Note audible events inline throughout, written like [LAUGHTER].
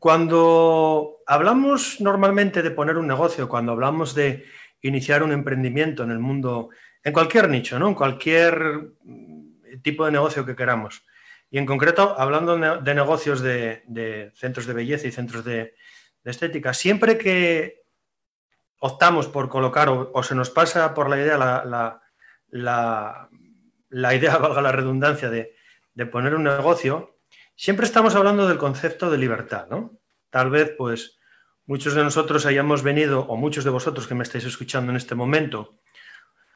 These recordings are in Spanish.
Cuando hablamos normalmente de poner un negocio, cuando hablamos de iniciar un emprendimiento en el mundo, en cualquier nicho, ¿no? en cualquier tipo de negocio que queramos, y en concreto hablando de negocios de, centros de belleza y centros de, estética, siempre que optamos por colocar o, se nos pasa por la idea la, la idea, [LAUGHS] valga la redundancia, de, de poner un negocio, siempre estamos hablando del concepto de libertad, ¿no? Tal vez, pues, muchos de nosotros hayamos venido, o muchos de vosotros que me estáis escuchando en este momento,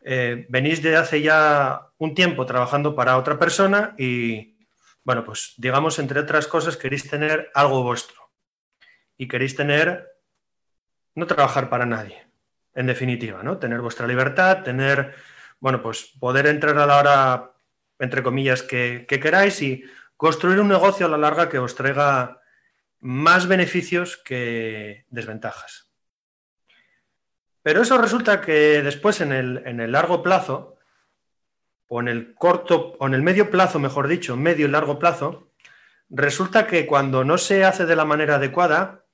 eh, venís de hace ya un tiempo trabajando para otra persona y, bueno, pues digamos, entre otras cosas, queréis tener algo vuestro. Y queréis tener, no trabajar para nadie, en definitiva, ¿no? Tener vuestra libertad, tener, bueno, pues poder entrar a la hora, entre comillas, que queráis y construir un negocio a la larga que os traiga más beneficios que desventajas. Pero eso resulta que después en el, largo plazo, o en el corto, o en el medio plazo, mejor dicho, medio y largo plazo, resulta que cuando no se hace de la manera adecuada,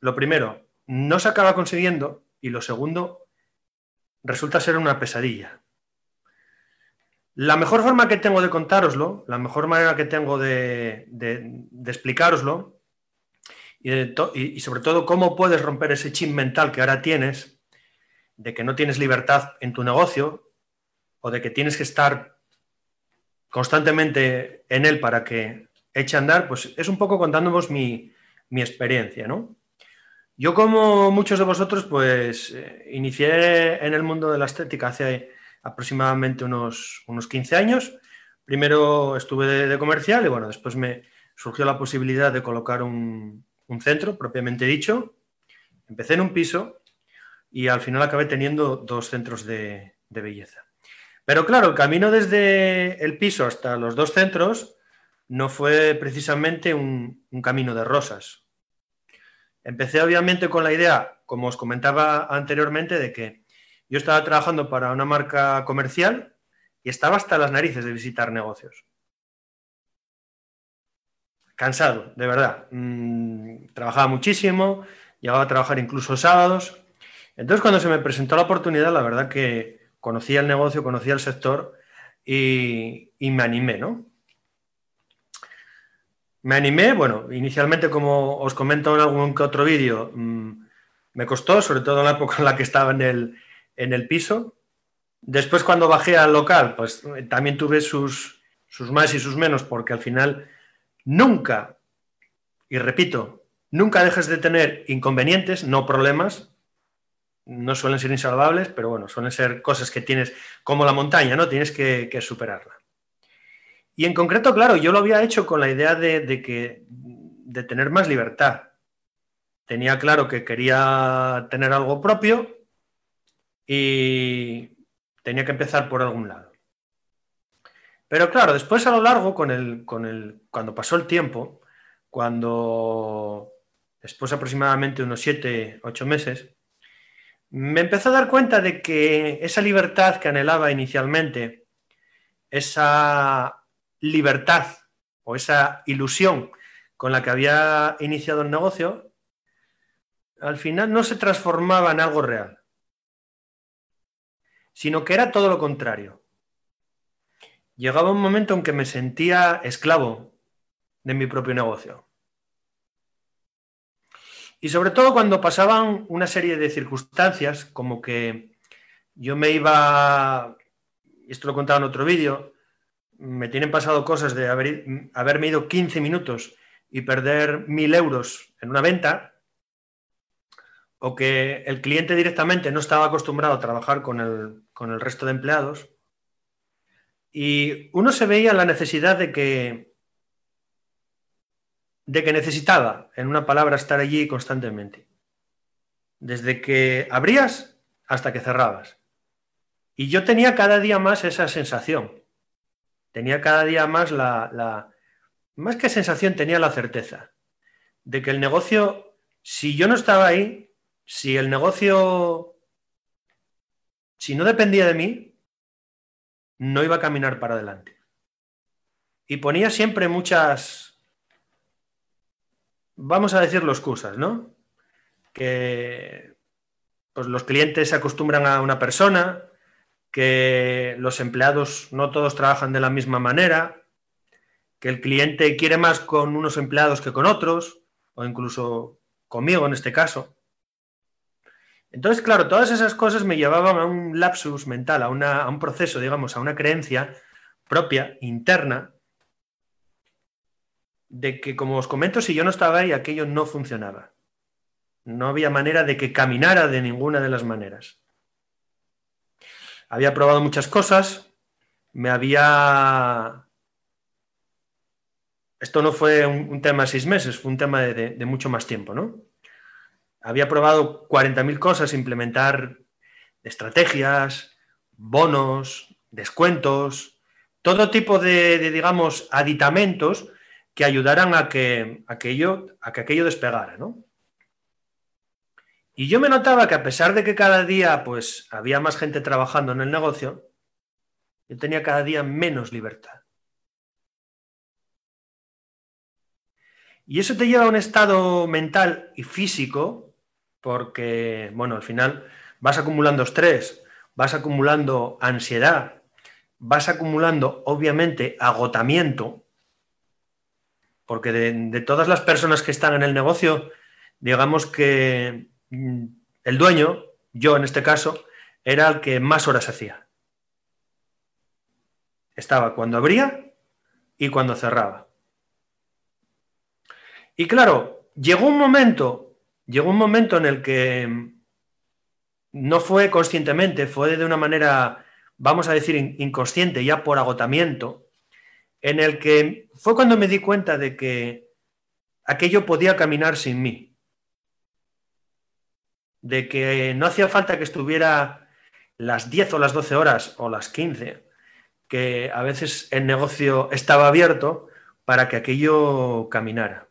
lo primero, no se acaba consiguiendo y lo segundo, resulta ser una pesadilla. La mejor forma que tengo de contároslo, la mejor manera que tengo de, de, explicaroslo, y, sobre todo cómo puedes romper ese chip mental que ahora tienes, de que no tienes libertad en tu negocio, o de que tienes que estar constantemente en él para que eche a andar, pues es un poco contándonos mi, experiencia, ¿no? Yo, como muchos de vosotros, pues eh, inicié en el mundo de la estética hace aproximadamente unos, unos 15 años. Primero estuve de, comercial y bueno, después me surgió la posibilidad de colocar un, centro propiamente dicho. Empecé en un piso y al final acabé teniendo dos centros de, belleza. Pero claro, el camino desde el piso hasta los dos centros no fue precisamente un, un, camino de rosas. Empecé obviamente con la idea, como os comentaba anteriormente, de que yo estaba trabajando para una marca comercial y estaba hasta las narices de visitar negocios. Cansado, de verdad. Mm, trabajaba muchísimo, llegaba a trabajar incluso sábados. Entonces, cuando se me presentó la oportunidad, la verdad que conocía el negocio, conocía el sector y, me animé, ¿no? Me animé, bueno, inicialmente, como os comento en algún que otro vídeo, mm, me costó, sobre todo en la época en la que estaba en el, en el piso. Después cuando bajé al local, pues también tuve sus, sus más y sus menos, porque al final nunca, y repito, nunca dejes de tener inconvenientes, no problemas, no suelen ser insalvables, pero bueno, suelen ser cosas que tienes, como la montaña, ¿no? Tienes que, superarla. Y en concreto, claro, yo lo había hecho con la idea de, de, que, de tener más libertad. Tenía claro que quería tener algo propio, y tenía que empezar por algún lado. Pero claro, después a lo largo, con el, con el, cuando pasó el tiempo, cuando después aproximadamente unos 7, 8 meses, me empezó a dar cuenta de que esa libertad que anhelaba inicialmente, esa libertad o esa ilusión con la que había iniciado el negocio, al final no se transformaba en algo real sino que era todo lo contrario. Llegaba un momento en que me sentía esclavo de mi propio negocio. Y sobre todo cuando pasaban una serie de circunstancias, como que yo me iba, esto lo he contado en otro vídeo, me tienen pasado cosas de haber, haberme ido 15 minutos y perder mil euros en una venta, o que el cliente directamente no estaba acostumbrado a trabajar con el, con el resto de empleados, y uno se veía la necesidad de que, de que necesitaba, en una palabra, estar allí constantemente. Desde que abrías hasta que cerrabas. Y yo tenía cada día más esa sensación. Tenía cada día más la, la más que sensación, tenía la certeza de que el negocio, si yo no estaba ahí, si el negocio, si no dependía de mí, no iba a caminar para adelante. Y ponía siempre muchas, vamos a decirlo excusas, ¿no? Que pues, los clientes se acostumbran a una persona, que los empleados no todos trabajan de la misma manera, que el cliente quiere más con unos empleados que con otros, o incluso conmigo en este caso. Entonces, claro, todas esas cosas me llevaban a un lapsus mental, a, un proceso, digamos, a una creencia propia, interna, de que, como os comento, si yo no estaba ahí, aquello no funcionaba. No había manera de que caminara de ninguna de las maneras. Había probado muchas cosas, me había... Esto no fue un, tema de seis meses, fue un tema de mucho más tiempo, ¿no? Había probado 40.000 cosas, implementar estrategias, bonos, descuentos, todo tipo de, digamos, aditamentos que ayudaran a que aquello, a que aquello despegara, ¿no? Y yo me notaba que a pesar de que cada día pues había más gente trabajando en el negocio, yo tenía cada día menos libertad. Y eso te lleva a un estado mental y físico, porque, bueno, al final vas acumulando estrés, vas acumulando ansiedad, vas acumulando, obviamente, agotamiento, porque de, todas las personas que están en el negocio, digamos que mm, el dueño, yo en este caso, era el que más horas hacía. Estaba cuando abría y cuando cerraba. Y claro, llegó un momento, llegó un momento en el que no fue conscientemente, fue de una manera vamos a decir, inconsciente, ya por agotamiento, en el que fue cuando me di cuenta de que aquello podía caminar sin mí, de que no hacía falta que estuviera las 10 o las 12 horas o las 15, que a veces el negocio estaba abierto para que aquello caminara.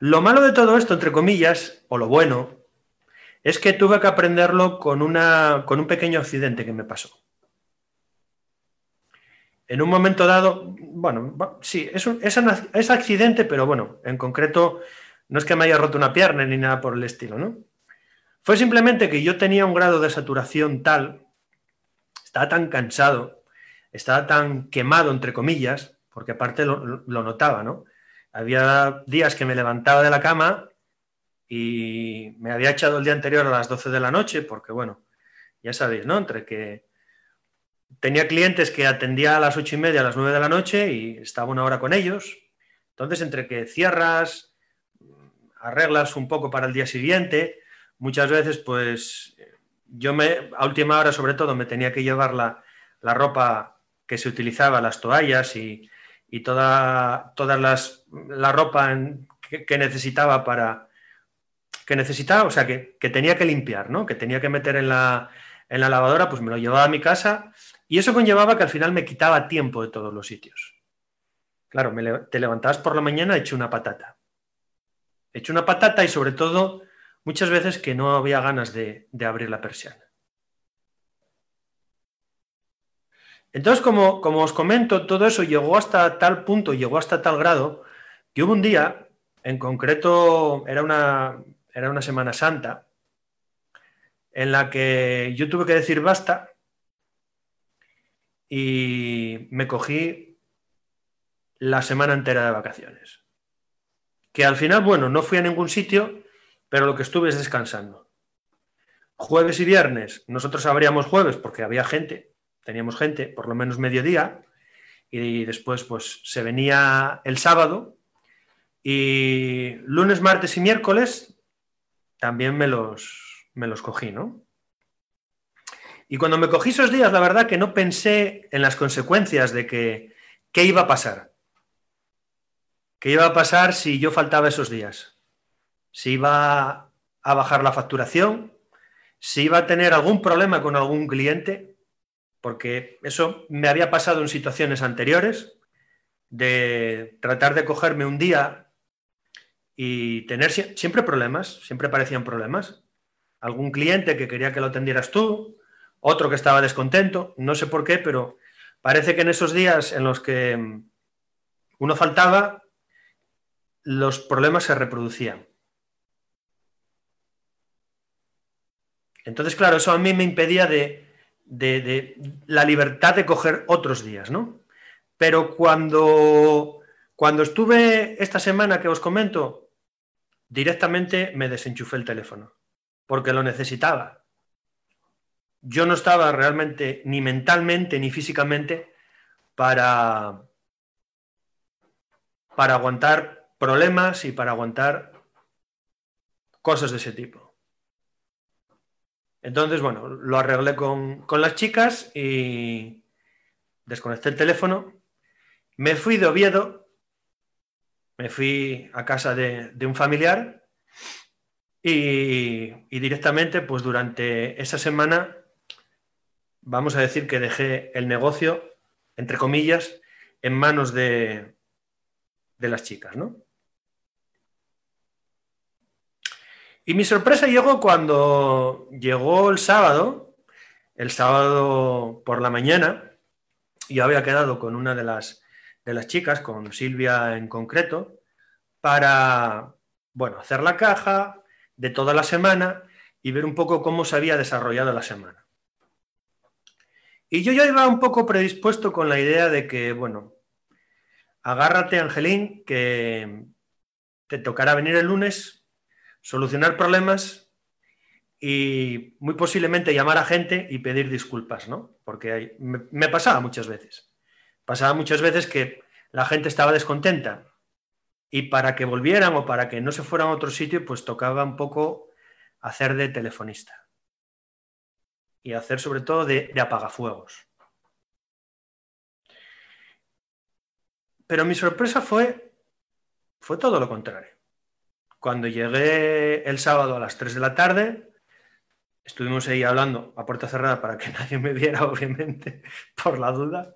Lo malo de todo esto, entre comillas, o lo bueno, es que tuve que aprenderlo con, una, con un pequeño accidente que me pasó. En un momento dado, bueno, sí, es, un, accidente, pero bueno, en concreto no es que me haya roto una pierna ni nada por el estilo, ¿no? Fue simplemente que yo tenía un grado de saturación tal, estaba tan cansado, estaba tan quemado, entre comillas, porque aparte lo, lo notaba, ¿no? Había días que me levantaba de la cama y me había echado el día anterior a las 12 de la noche, porque bueno, ya sabéis, ¿no? Entre que tenía clientes que atendía a las 8 y media, a las 9 de la noche y estaba una hora con ellos. Entonces, entre que cierras, arreglas un poco para el día siguiente, muchas veces, pues yo me, a última hora sobre todo, me tenía que llevar la, ropa que se utilizaba, las toallas y, toda, todas las, la ropa que necesitaba para, que necesitaba, o sea, que, tenía que limpiar, ¿no? Que tenía que meter en la, lavadora, pues me lo llevaba a mi casa y eso conllevaba que al final me quitaba tiempo de todos los sitios. Claro, te levantabas por la mañana hecho una patata. Hecho una patata y sobre todo muchas veces que no había ganas de, abrir la persiana. Entonces, como, os comento, todo eso llegó hasta tal punto, llegó hasta tal grado, que hubo un día, en concreto era una, era una Semana Santa, en la que yo tuve que decir basta y me cogí la semana entera de vacaciones. Que al final, bueno, no fui a ningún sitio, pero lo que estuve es descansando. Jueves y viernes, nosotros abríamos jueves porque había gente, teníamos gente, por lo menos mediodía, y después pues se venía el sábado, y lunes, martes y miércoles también me los, me los cogí, ¿no? Y cuando me cogí esos días, la verdad que no pensé en las consecuencias de que qué iba a pasar. ¿Qué iba a pasar si yo faltaba esos días? Si iba a bajar la facturación, si iba a tener algún problema con algún cliente, porque eso me había pasado en situaciones anteriores, de tratar de cogerme un día y tener siempre problemas, siempre parecían problemas. Algún cliente que quería que lo atendieras tú, otro que estaba descontento, no sé por qué, pero parece que en esos días en los que mm, uno faltaba, los problemas se reproducían. Entonces, claro, eso a mí me impedía de, la libertad de coger otros días, ¿no? Pero cuando, cuando estuve esta semana que os comento, directamente me desenchufé el teléfono, porque lo necesitaba. Yo no estaba realmente ni mentalmente ni físicamente para, para aguantar problemas y para aguantar cosas de ese tipo. Entonces, bueno, lo arreglé con, las chicas y desconecté el teléfono. Me fui de Oviedo, me fui a casa de, un familiar y, y, directamente, pues durante esa semana, vamos a decir que dejé el negocio, entre comillas, en manos de, de las chicas, ¿no? Y mi sorpresa llegó cuando llegó el sábado, el sábado por la mañana, yo había quedado con una de las, de las chicas, con Silvia en concreto, para, bueno, hacer la caja de toda la semana y ver un poco cómo se había desarrollado la semana. Y yo ya iba un poco predispuesto con la idea de que, bueno, agárrate, Angelín, que te tocará venir el lunes, solucionar problemas y muy posiblemente llamar a gente y pedir disculpas, ¿no? Porque me, pasaba muchas veces. Pasaba muchas veces que la gente estaba descontenta y para que volvieran o para que no se fueran a otro sitio, pues tocaba un poco hacer de telefonista y hacer sobre todo de apagafuegos. Pero mi sorpresa fue, fue todo lo contrario. Cuando llegué el sábado a las 3 de la tarde, estuvimos ahí hablando a puerta cerrada para que [LAUGHS] nadie me viera, obviamente, [LAUGHS] por la duda.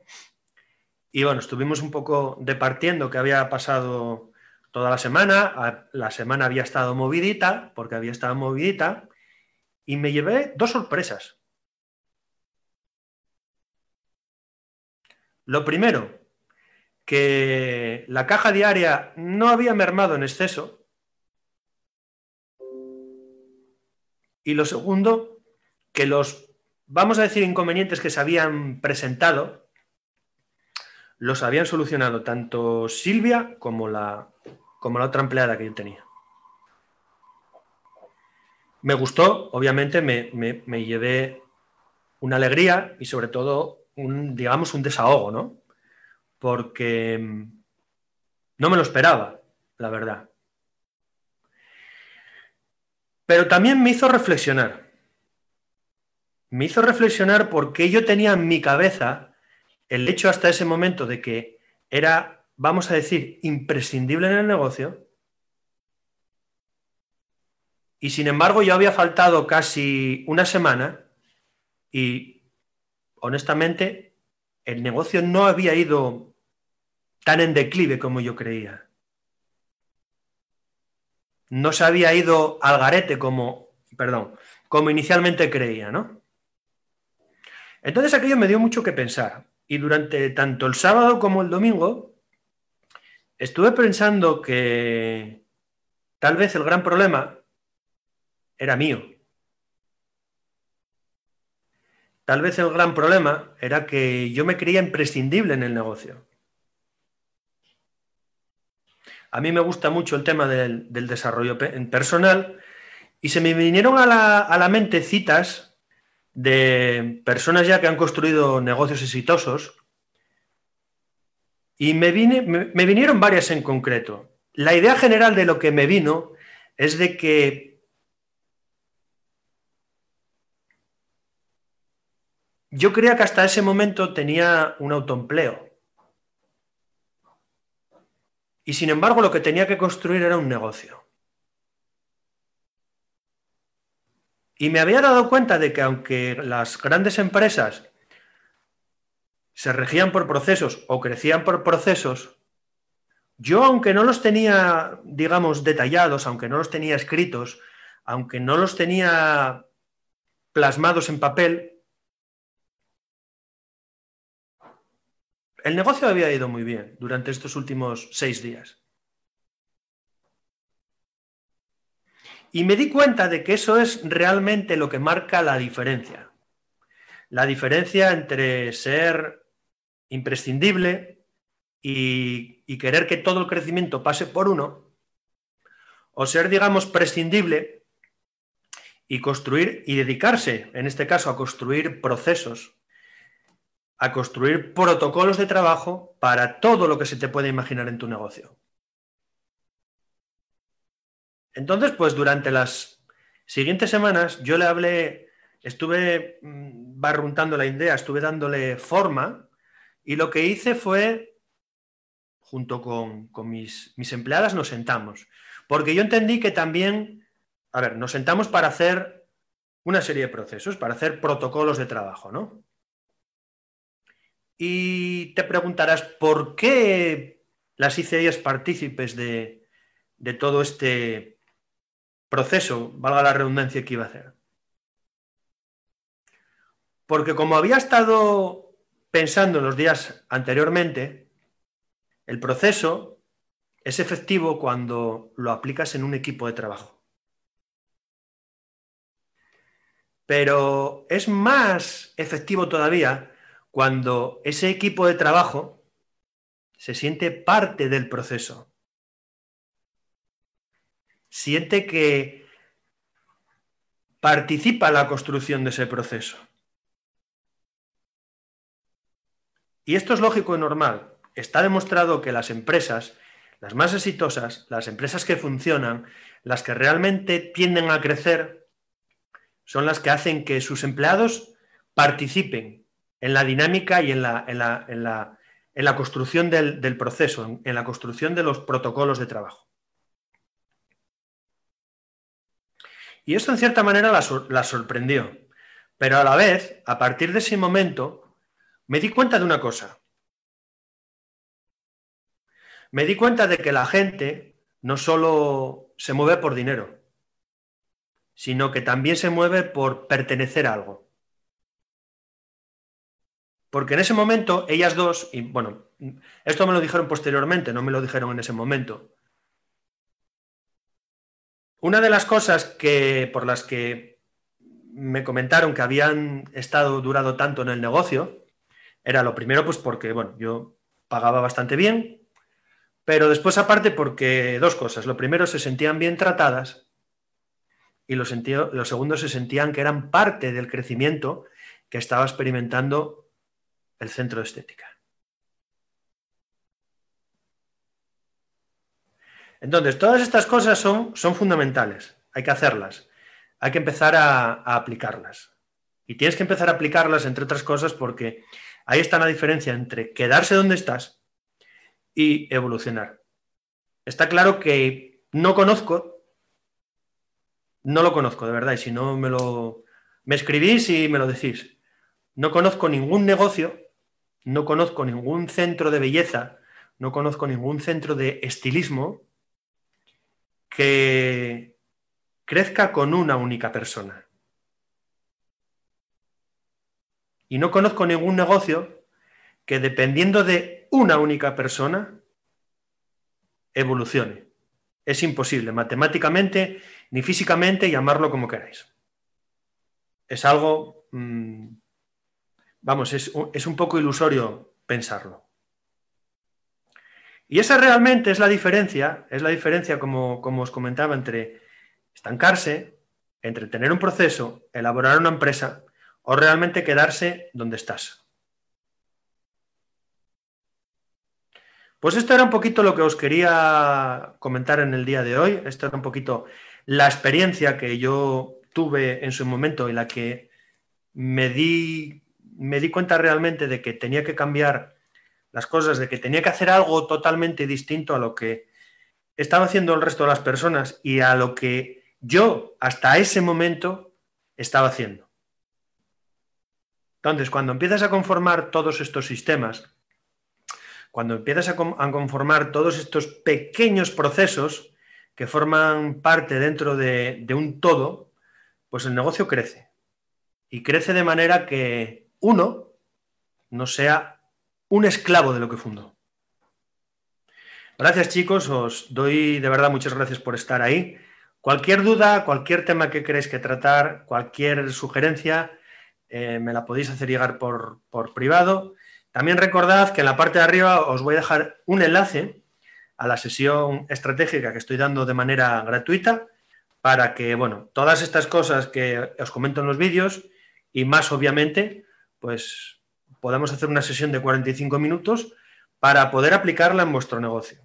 Y bueno, estuvimos un poco departiendo qué había pasado toda la semana. La semana había estado movidita, porque había estado movidita, y me llevé dos sorpresas. Lo primero, que la caja diaria no había mermado en exceso. Y lo segundo, que los, vamos a decir, inconvenientes que se habían presentado, los habían solucionado tanto Silvia como la, como la otra empleada que yo tenía. Me gustó, obviamente, me, me llevé una alegría y sobre todo, un, digamos, un desahogo, ¿no? porque mm, no me lo esperaba, la verdad. Pero también me hizo reflexionar. Me hizo reflexionar porque yo tenía en mi cabeza el hecho hasta ese momento de que era, vamos a decir, imprescindible en el negocio. Y sin embargo yo había faltado casi una semana y honestamente el negocio no había ido tan en declive como yo creía. No se había ido al garete como, perdón, como inicialmente creía, ¿no? Entonces aquello me dio mucho que pensar. Y durante tanto el sábado como el domingo estuve pensando que tal vez el gran problema era mío. Tal vez el gran problema era que yo me creía imprescindible en el negocio. A mí me gusta mucho el tema del, desarrollo personal y se me vinieron a la, mente citas de personas ya que han construido negocios exitosos y me, me, vinieron varias en concreto. La idea general de lo que me vino es de que yo creía que hasta ese momento tenía un autoempleo. Y sin embargo lo que tenía que construir era un negocio. Y me había dado cuenta de que aunque las grandes empresas se regían por procesos o crecían por procesos, yo aunque no los tenía, digamos, detallados, aunque no los tenía escritos, aunque no los tenía plasmados en papel, el negocio había ido muy bien durante estos últimos seis días. Y me di cuenta de que eso es realmente lo que marca la diferencia. La diferencia entre ser imprescindible y, querer que todo el crecimiento pase por uno, o ser, digamos, prescindible y construir y dedicarse, en este caso, a construir procesos, a construir protocolos de trabajo para todo lo que se te puede imaginar en tu negocio. Entonces, pues durante las siguientes semanas yo le hablé, estuve mm, barruntando la idea, estuve dándole forma y lo que hice fue, junto con, mis, mis empleadas, nos sentamos. Porque yo entendí que también, a ver, nos sentamos para hacer una serie de procesos, para hacer protocolos de trabajo, ¿no? Y te preguntarás, ¿por qué las hice ellas partícipes de, de todo este proceso, valga la redundancia que iba a hacer? Porque como había estado pensando en los días anteriormente, el proceso es efectivo cuando lo aplicas en un equipo de trabajo. Pero es más efectivo todavía cuando ese equipo de trabajo se siente parte del proceso. Siente que participa en la construcción de ese proceso. Y esto es lógico y normal. Está demostrado que las empresas las más exitosas, las empresas que funcionan, las que realmente tienden a crecer, son las que hacen que sus empleados participen en la dinámica y en la, en la, construcción del, proceso, en, la construcción de los protocolos de trabajo. Y esto en cierta manera la sorprendió. Pero a la vez, a partir de ese momento, me di cuenta de una cosa me di cuenta de que la gente no solo se mueve por dinero, sino que también se mueve por pertenecer a algo. Porque en ese momento ellas dos, y bueno, esto me lo dijeron posteriormente, no me lo dijeron en ese momento. Una de las cosas que, por las que me comentaron que habían estado durado tanto en el negocio era lo primero, pues porque, bueno, yo pagaba bastante bien, pero después aparte porque dos cosas. Lo primero, se sentían bien tratadas y lo, lo segundo, se sentían que eran parte del crecimiento que estaba experimentando el centro de estética. Entonces, todas estas cosas son, son fundamentales, hay que hacerlas, hay que empezar a, a, aplicarlas. Y tienes que empezar a aplicarlas, entre otras cosas, porque ahí está la diferencia entre quedarse donde estás y evolucionar. Está claro que no conozco, no lo conozco de verdad, y si no me lo me escribís y me lo decís. No conozco ningún negocio, no conozco ningún centro de belleza, no conozco ningún centro de estilismo que crezca con una única persona. Y no conozco ningún negocio que dependiendo de una única persona evolucione. Es imposible, matemáticamente ni físicamente, llamarlo como queráis. Es algo, mm, vamos, es, un poco ilusorio pensarlo. Y esa realmente es la diferencia, es la diferencia, como, como os comentaba, entre estancarse, entre tener un proceso, elaborar una empresa o realmente quedarse donde estás. Pues esto era un poquito lo que os quería comentar en el día de hoy. Esto era un poquito la experiencia que yo tuve en su momento y la que me di, me di cuenta realmente de que tenía que cambiar las cosas, de que tenía que hacer algo totalmente distinto a lo que estaba haciendo el resto de las personas y a lo que yo hasta ese momento estaba haciendo. Entonces, cuando empiezas a conformar todos estos sistemas, cuando empiezas a, conformar todos estos pequeños procesos que forman parte dentro de, un todo, pues el negocio crece. Y crece de manera que uno no sea un esclavo de lo que fundó. Gracias chicos, os doy de verdad muchas gracias por estar ahí. Cualquier duda, cualquier tema que queréis que tratar, cualquier sugerencia, eh, me la podéis hacer llegar por, por privado. También recordad que en la parte de arriba os voy a dejar un enlace a la sesión estratégica que estoy dando de manera gratuita para que, bueno, todas estas cosas que os comento en los vídeos y más obviamente, pues podamos hacer una sesión de 45 minutos para poder aplicarla en vuestro negocio.